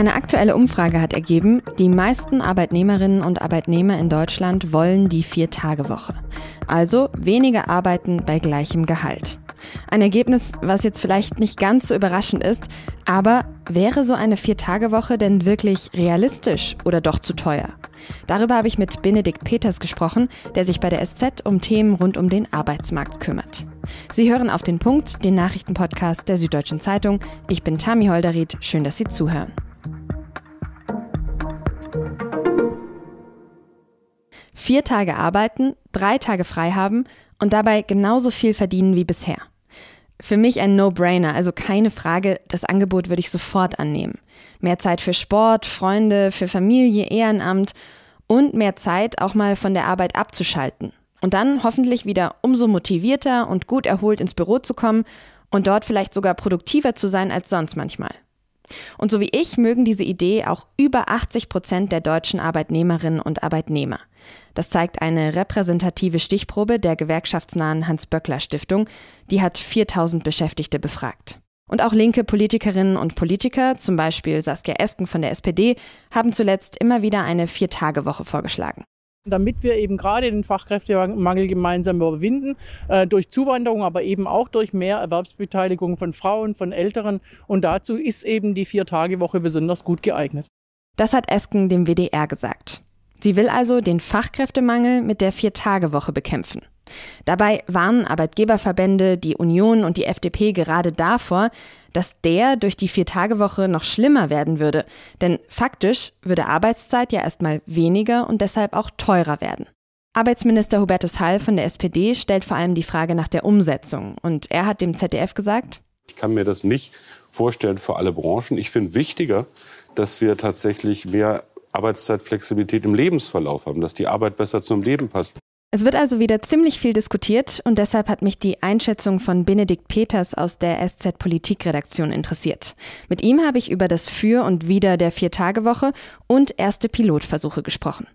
Eine aktuelle Umfrage hat ergeben, die meisten Arbeitnehmerinnen und Arbeitnehmer in Deutschland wollen die Vier-Tage-Woche. Also weniger arbeiten bei gleichem Gehalt. Ein Ergebnis, was jetzt vielleicht nicht ganz so überraschend ist, aber wäre so eine Vier-Tage-Woche denn wirklich realistisch oder doch zu teuer? Darüber habe ich mit Benedikt Peters gesprochen, der sich bei der SZ um Themen rund um den Arbeitsmarkt kümmert. Sie hören auf den Punkt, den Nachrichtenpodcast der Süddeutschen Zeitung. Ich bin Tami Holderried, schön, dass Sie zuhören. Vier Tage arbeiten, drei Tage frei haben und dabei genauso viel verdienen wie bisher. Für mich ein No-Brainer, also keine Frage, das Angebot würde ich sofort annehmen. Mehr Zeit für Sport, Freunde, für Familie, Ehrenamt und mehr Zeit auch mal von der Arbeit abzuschalten. Und dann hoffentlich wieder umso motivierter und gut erholt ins Büro zu kommen und dort vielleicht sogar produktiver zu sein als sonst manchmal. Und so wie ich mögen diese Idee auch über 80 Prozent der deutschen Arbeitnehmerinnen und Arbeitnehmer. Das zeigt eine repräsentative Stichprobe der gewerkschaftsnahen Hans-Böckler-Stiftung. Die hat 4000 Beschäftigte befragt. Und auch linke Politikerinnen und Politiker, zum Beispiel Saskia Esken von der SPD, haben zuletzt immer wieder eine Vier-Tage-Woche vorgeschlagen damit wir eben gerade den Fachkräftemangel gemeinsam überwinden, äh, durch Zuwanderung, aber eben auch durch mehr Erwerbsbeteiligung von Frauen, von Älteren. Und dazu ist eben die Vier-Tage-Woche besonders gut geeignet. Das hat Esken dem WDR gesagt. Sie will also den Fachkräftemangel mit der Vier-Tage-Woche bekämpfen. Dabei warnen Arbeitgeberverbände, die Union und die FDP gerade davor, dass der durch die Vier-Tage-Woche noch schlimmer werden würde. Denn faktisch würde Arbeitszeit ja erstmal weniger und deshalb auch teurer werden. Arbeitsminister Hubertus Hall von der SPD stellt vor allem die Frage nach der Umsetzung. Und er hat dem ZDF gesagt, ich kann mir das nicht vorstellen für alle Branchen. Ich finde wichtiger, dass wir tatsächlich mehr Arbeitszeitflexibilität im Lebensverlauf haben, dass die Arbeit besser zum Leben passt. Es wird also wieder ziemlich viel diskutiert und deshalb hat mich die Einschätzung von Benedikt Peters aus der SZ Politikredaktion interessiert. Mit ihm habe ich über das Für und Wider der Vier-Tage-Woche und erste Pilotversuche gesprochen.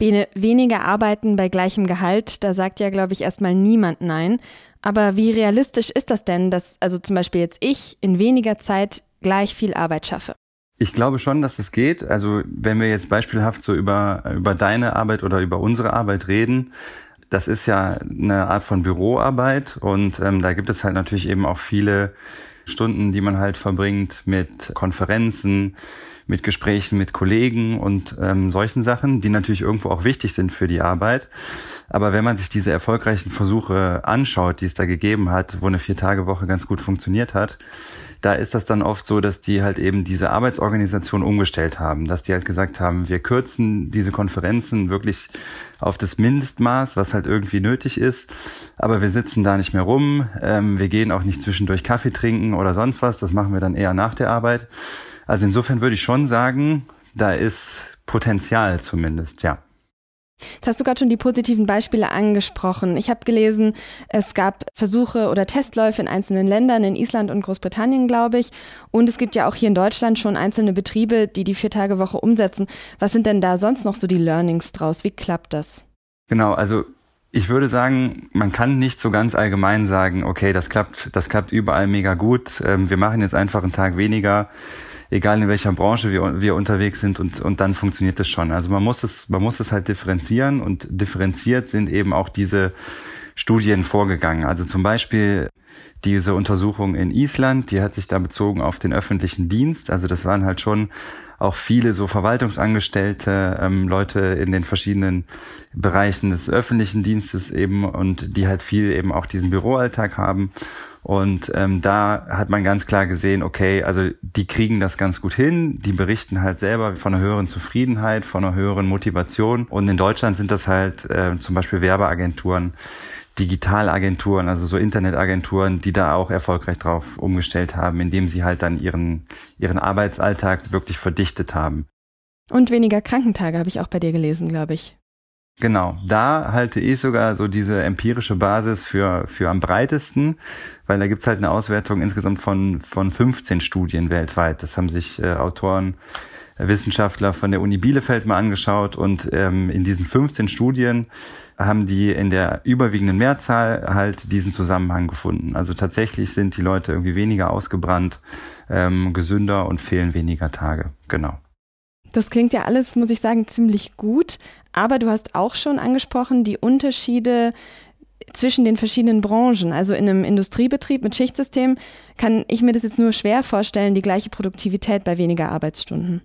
Bene, weniger arbeiten bei gleichem Gehalt, da sagt ja, glaube ich, erstmal niemand Nein. Aber wie realistisch ist das denn, dass also zum Beispiel jetzt ich in weniger Zeit gleich viel Arbeit schaffe? Ich glaube schon, dass es geht. Also wenn wir jetzt beispielhaft so über, über deine Arbeit oder über unsere Arbeit reden, das ist ja eine Art von Büroarbeit und ähm, da gibt es halt natürlich eben auch viele Stunden, die man halt verbringt mit Konferenzen, mit Gesprächen mit Kollegen und ähm, solchen Sachen, die natürlich irgendwo auch wichtig sind für die Arbeit. Aber wenn man sich diese erfolgreichen Versuche anschaut, die es da gegeben hat, wo eine Vier-Tage-Woche ganz gut funktioniert hat, da ist das dann oft so, dass die halt eben diese Arbeitsorganisation umgestellt haben, dass die halt gesagt haben, wir kürzen diese Konferenzen wirklich auf das Mindestmaß, was halt irgendwie nötig ist, aber wir sitzen da nicht mehr rum, ähm, wir gehen auch nicht zwischendurch Kaffee trinken oder sonst was, das machen wir dann eher nach der Arbeit. Also insofern würde ich schon sagen, da ist Potenzial zumindest, ja. Jetzt hast du gerade schon die positiven Beispiele angesprochen. Ich habe gelesen, es gab Versuche oder Testläufe in einzelnen Ländern, in Island und Großbritannien, glaube ich. Und es gibt ja auch hier in Deutschland schon einzelne Betriebe, die die Viertagewoche umsetzen. Was sind denn da sonst noch so die Learnings draus? Wie klappt das? Genau, also ich würde sagen, man kann nicht so ganz allgemein sagen, okay, das klappt, das klappt überall mega gut. Ähm, wir machen jetzt einfach einen Tag weniger egal in welcher Branche wir, wir unterwegs sind und, und dann funktioniert das schon. Also man muss es, man muss es halt differenzieren und differenziert sind eben auch diese Studien vorgegangen. Also zum Beispiel diese Untersuchung in Island, die hat sich da bezogen auf den öffentlichen Dienst. Also das waren halt schon auch viele so Verwaltungsangestellte, ähm, Leute in den verschiedenen Bereichen des öffentlichen Dienstes eben und die halt viel eben auch diesen Büroalltag haben. Und ähm, da hat man ganz klar gesehen, okay, also die kriegen das ganz gut hin, die berichten halt selber von einer höheren Zufriedenheit, von einer höheren Motivation. Und in Deutschland sind das halt äh, zum Beispiel Werbeagenturen, Digitalagenturen, also so Internetagenturen, die da auch erfolgreich drauf umgestellt haben, indem sie halt dann ihren, ihren Arbeitsalltag wirklich verdichtet haben. Und weniger Krankentage habe ich auch bei dir gelesen, glaube ich. Genau, da halte ich sogar so diese empirische Basis für, für am breitesten, weil da gibt's halt eine Auswertung insgesamt von, von 15 Studien weltweit. Das haben sich äh, Autoren Wissenschaftler von der Uni Bielefeld mal angeschaut und ähm, in diesen 15 Studien haben die in der überwiegenden Mehrzahl halt diesen Zusammenhang gefunden. Also tatsächlich sind die Leute irgendwie weniger ausgebrannt, ähm, gesünder und fehlen weniger Tage. Genau. Das klingt ja alles, muss ich sagen, ziemlich gut. Aber du hast auch schon angesprochen, die Unterschiede zwischen den verschiedenen Branchen. Also in einem Industriebetrieb mit Schichtsystem kann ich mir das jetzt nur schwer vorstellen, die gleiche Produktivität bei weniger Arbeitsstunden.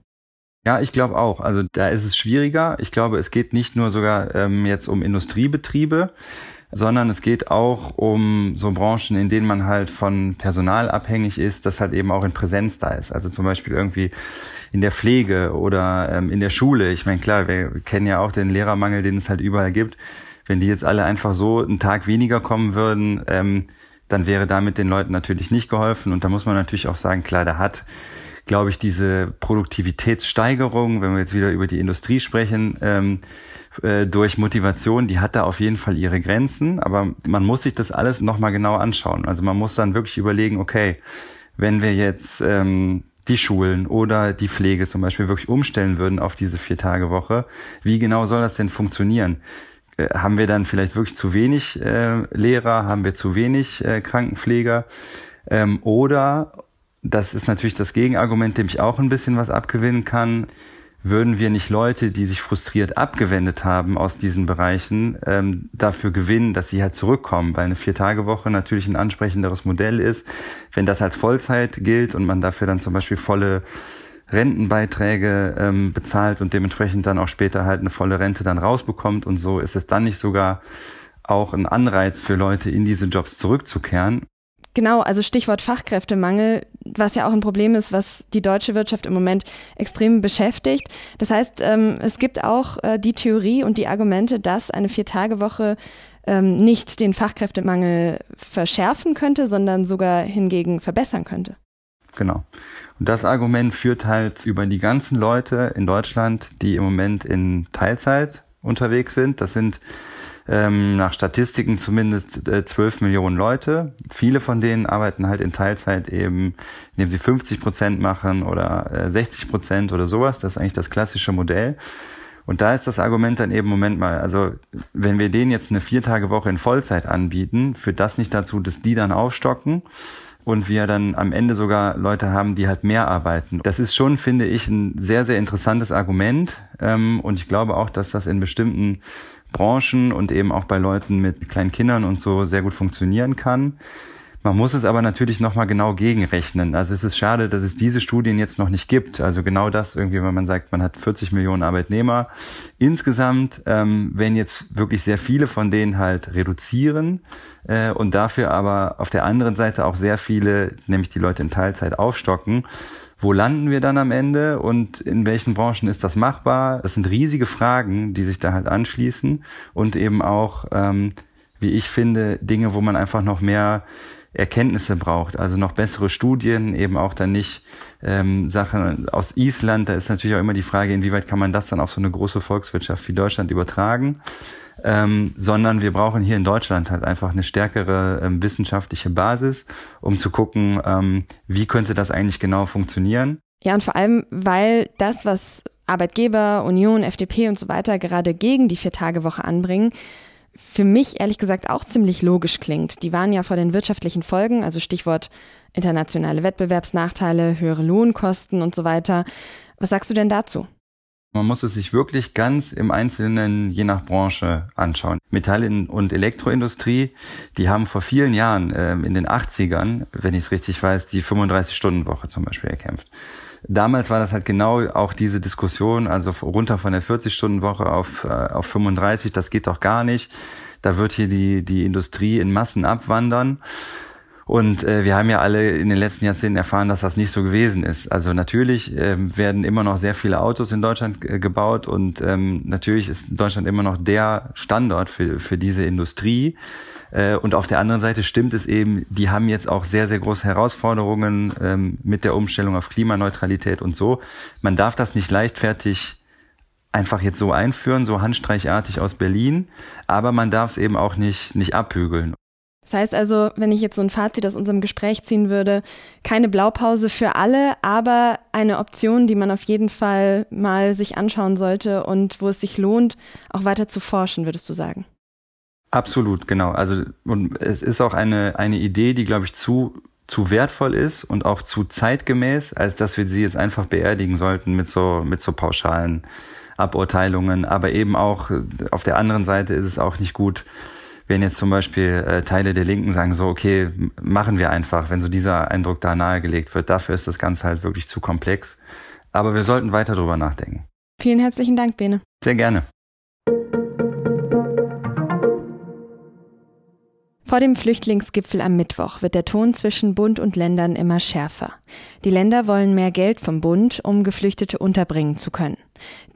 Ja, ich glaube auch. Also da ist es schwieriger. Ich glaube, es geht nicht nur sogar ähm, jetzt um Industriebetriebe, sondern es geht auch um so Branchen, in denen man halt von Personal abhängig ist, das halt eben auch in Präsenz da ist. Also zum Beispiel irgendwie in der Pflege oder ähm, in der Schule. Ich meine, klar, wir kennen ja auch den Lehrermangel, den es halt überall gibt. Wenn die jetzt alle einfach so einen Tag weniger kommen würden, ähm, dann wäre damit den Leuten natürlich nicht geholfen. Und da muss man natürlich auch sagen, klar, da hat glaube ich, diese Produktivitätssteigerung, wenn wir jetzt wieder über die Industrie sprechen, ähm, äh, durch Motivation, die hat da auf jeden Fall ihre Grenzen, aber man muss sich das alles nochmal genau anschauen. Also man muss dann wirklich überlegen, okay, wenn wir jetzt ähm, die Schulen oder die Pflege zum Beispiel wirklich umstellen würden auf diese Vier-Tage-Woche, wie genau soll das denn funktionieren? Äh, haben wir dann vielleicht wirklich zu wenig äh, Lehrer, haben wir zu wenig äh, Krankenpfleger? Ähm, oder das ist natürlich das Gegenargument, dem ich auch ein bisschen was abgewinnen kann. Würden wir nicht Leute, die sich frustriert abgewendet haben aus diesen Bereichen, ähm, dafür gewinnen, dass sie halt zurückkommen, weil eine Vier-Tage-Woche natürlich ein ansprechenderes Modell ist. Wenn das als Vollzeit gilt und man dafür dann zum Beispiel volle Rentenbeiträge ähm, bezahlt und dementsprechend dann auch später halt eine volle Rente dann rausbekommt und so, ist es dann nicht sogar auch ein Anreiz für Leute, in diese Jobs zurückzukehren. Genau, also Stichwort Fachkräftemangel, was ja auch ein Problem ist, was die deutsche Wirtschaft im Moment extrem beschäftigt. Das heißt, ähm, es gibt auch äh, die Theorie und die Argumente, dass eine Viertagewoche ähm, nicht den Fachkräftemangel verschärfen könnte, sondern sogar hingegen verbessern könnte. Genau. Und das Argument führt halt über die ganzen Leute in Deutschland, die im Moment in Teilzeit unterwegs sind. Das sind ähm, nach Statistiken zumindest äh, 12 Millionen Leute. Viele von denen arbeiten halt in Teilzeit eben, indem sie 50 Prozent machen oder äh, 60 Prozent oder sowas. Das ist eigentlich das klassische Modell. Und da ist das Argument dann eben, Moment mal, also wenn wir denen jetzt eine Viertagewoche in Vollzeit anbieten, führt das nicht dazu, dass die dann aufstocken und wir dann am Ende sogar Leute haben, die halt mehr arbeiten. Das ist schon, finde ich, ein sehr, sehr interessantes Argument. Ähm, und ich glaube auch, dass das in bestimmten Branchen und eben auch bei Leuten mit kleinen Kindern und so sehr gut funktionieren kann. Man muss es aber natürlich nochmal genau gegenrechnen. Also es ist schade, dass es diese Studien jetzt noch nicht gibt. Also genau das irgendwie, wenn man sagt, man hat 40 Millionen Arbeitnehmer insgesamt, ähm, wenn jetzt wirklich sehr viele von denen halt reduzieren äh, und dafür aber auf der anderen Seite auch sehr viele, nämlich die Leute in Teilzeit aufstocken, wo landen wir dann am Ende und in welchen Branchen ist das machbar? Das sind riesige Fragen, die sich da halt anschließen und eben auch, ähm, wie ich finde, Dinge, wo man einfach noch mehr Erkenntnisse braucht, also noch bessere Studien, eben auch dann nicht ähm, Sachen aus Island. Da ist natürlich auch immer die Frage, inwieweit kann man das dann auf so eine große Volkswirtschaft wie Deutschland übertragen ähm, sondern wir brauchen hier in Deutschland halt einfach eine stärkere ähm, wissenschaftliche Basis, um zu gucken, ähm, wie könnte das eigentlich genau funktionieren. Ja, und vor allem, weil das, was Arbeitgeber, Union, FDP und so weiter gerade gegen die Vier-Tage-Woche anbringen, für mich ehrlich gesagt auch ziemlich logisch klingt. Die waren ja vor den wirtschaftlichen Folgen, also Stichwort internationale Wettbewerbsnachteile, höhere Lohnkosten und so weiter. Was sagst du denn dazu? Man muss es sich wirklich ganz im Einzelnen je nach Branche anschauen. Metall- und Elektroindustrie, die haben vor vielen Jahren, äh, in den 80ern, wenn ich es richtig weiß, die 35-Stunden-Woche zum Beispiel erkämpft. Damals war das halt genau auch diese Diskussion, also runter von der 40-Stunden-Woche auf, äh, auf 35, das geht doch gar nicht. Da wird hier die, die Industrie in Massen abwandern. Und äh, wir haben ja alle in den letzten Jahrzehnten erfahren, dass das nicht so gewesen ist. Also natürlich ähm, werden immer noch sehr viele Autos in Deutschland äh, gebaut und ähm, natürlich ist Deutschland immer noch der Standort für, für diese Industrie. Äh, und auf der anderen Seite stimmt es eben, die haben jetzt auch sehr, sehr große Herausforderungen ähm, mit der Umstellung auf Klimaneutralität und so. Man darf das nicht leichtfertig einfach jetzt so einführen, so handstreichartig aus Berlin, aber man darf es eben auch nicht, nicht abhügeln. Das heißt also, wenn ich jetzt so ein Fazit aus unserem Gespräch ziehen würde, keine Blaupause für alle, aber eine Option, die man auf jeden Fall mal sich anschauen sollte und wo es sich lohnt, auch weiter zu forschen, würdest du sagen? Absolut, genau. Also und es ist auch eine, eine Idee, die, glaube ich, zu, zu wertvoll ist und auch zu zeitgemäß, als dass wir sie jetzt einfach beerdigen sollten mit so, mit so pauschalen Aburteilungen. Aber eben auch auf der anderen Seite ist es auch nicht gut, wenn jetzt zum Beispiel äh, Teile der Linken sagen so, okay, machen wir einfach, wenn so dieser Eindruck da nahegelegt wird, dafür ist das Ganze halt wirklich zu komplex. Aber wir sollten weiter drüber nachdenken. Vielen herzlichen Dank, Bene. Sehr gerne. Vor dem Flüchtlingsgipfel am Mittwoch wird der Ton zwischen Bund und Ländern immer schärfer. Die Länder wollen mehr Geld vom Bund, um Geflüchtete unterbringen zu können.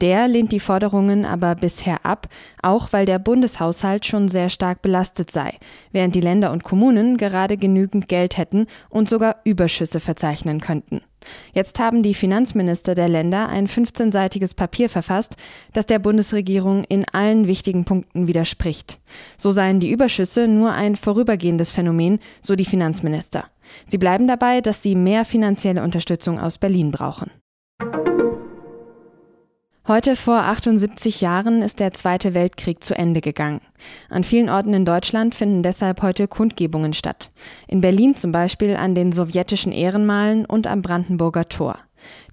Der lehnt die Forderungen aber bisher ab, auch weil der Bundeshaushalt schon sehr stark belastet sei, während die Länder und Kommunen gerade genügend Geld hätten und sogar Überschüsse verzeichnen könnten. Jetzt haben die Finanzminister der Länder ein 15-seitiges Papier verfasst, das der Bundesregierung in allen wichtigen Punkten widerspricht. So seien die Überschüsse nur ein vorübergehendes Phänomen, so die Finanzminister. Sie bleiben dabei, dass sie mehr finanzielle Unterstützung aus Berlin brauchen. Heute vor 78 Jahren ist der Zweite Weltkrieg zu Ende gegangen. An vielen Orten in Deutschland finden deshalb heute Kundgebungen statt. In Berlin zum Beispiel an den sowjetischen Ehrenmalen und am Brandenburger Tor.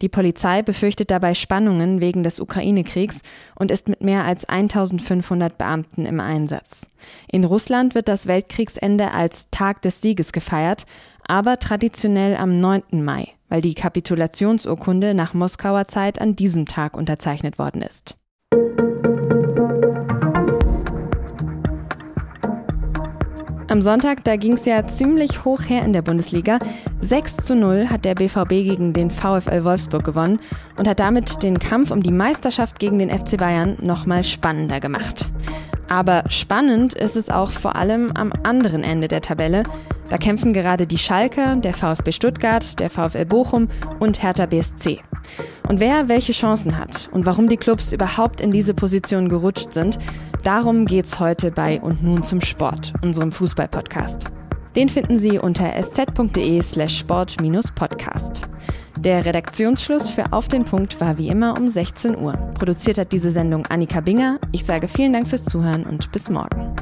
Die Polizei befürchtet dabei Spannungen wegen des Ukraine-Kriegs und ist mit mehr als 1500 Beamten im Einsatz. In Russland wird das Weltkriegsende als Tag des Sieges gefeiert, aber traditionell am 9. Mai weil die Kapitulationsurkunde nach Moskauer Zeit an diesem Tag unterzeichnet worden ist. Am Sonntag, da ging es ja ziemlich hoch her in der Bundesliga. 6 zu 0 hat der BVB gegen den VfL Wolfsburg gewonnen und hat damit den Kampf um die Meisterschaft gegen den FC Bayern nochmal spannender gemacht. Aber spannend ist es auch vor allem am anderen Ende der Tabelle. Da kämpfen gerade die Schalker, der VfB Stuttgart, der VfL Bochum und Hertha BSC. Und wer welche Chancen hat und warum die Clubs überhaupt in diese Position gerutscht sind, darum geht's heute bei Und nun zum Sport, unserem Fußball-Podcast. Den finden Sie unter sz.de slash sport-podcast. Der Redaktionsschluss für Auf den Punkt war wie immer um 16 Uhr. Produziert hat diese Sendung Annika Binger. Ich sage vielen Dank fürs Zuhören und bis morgen.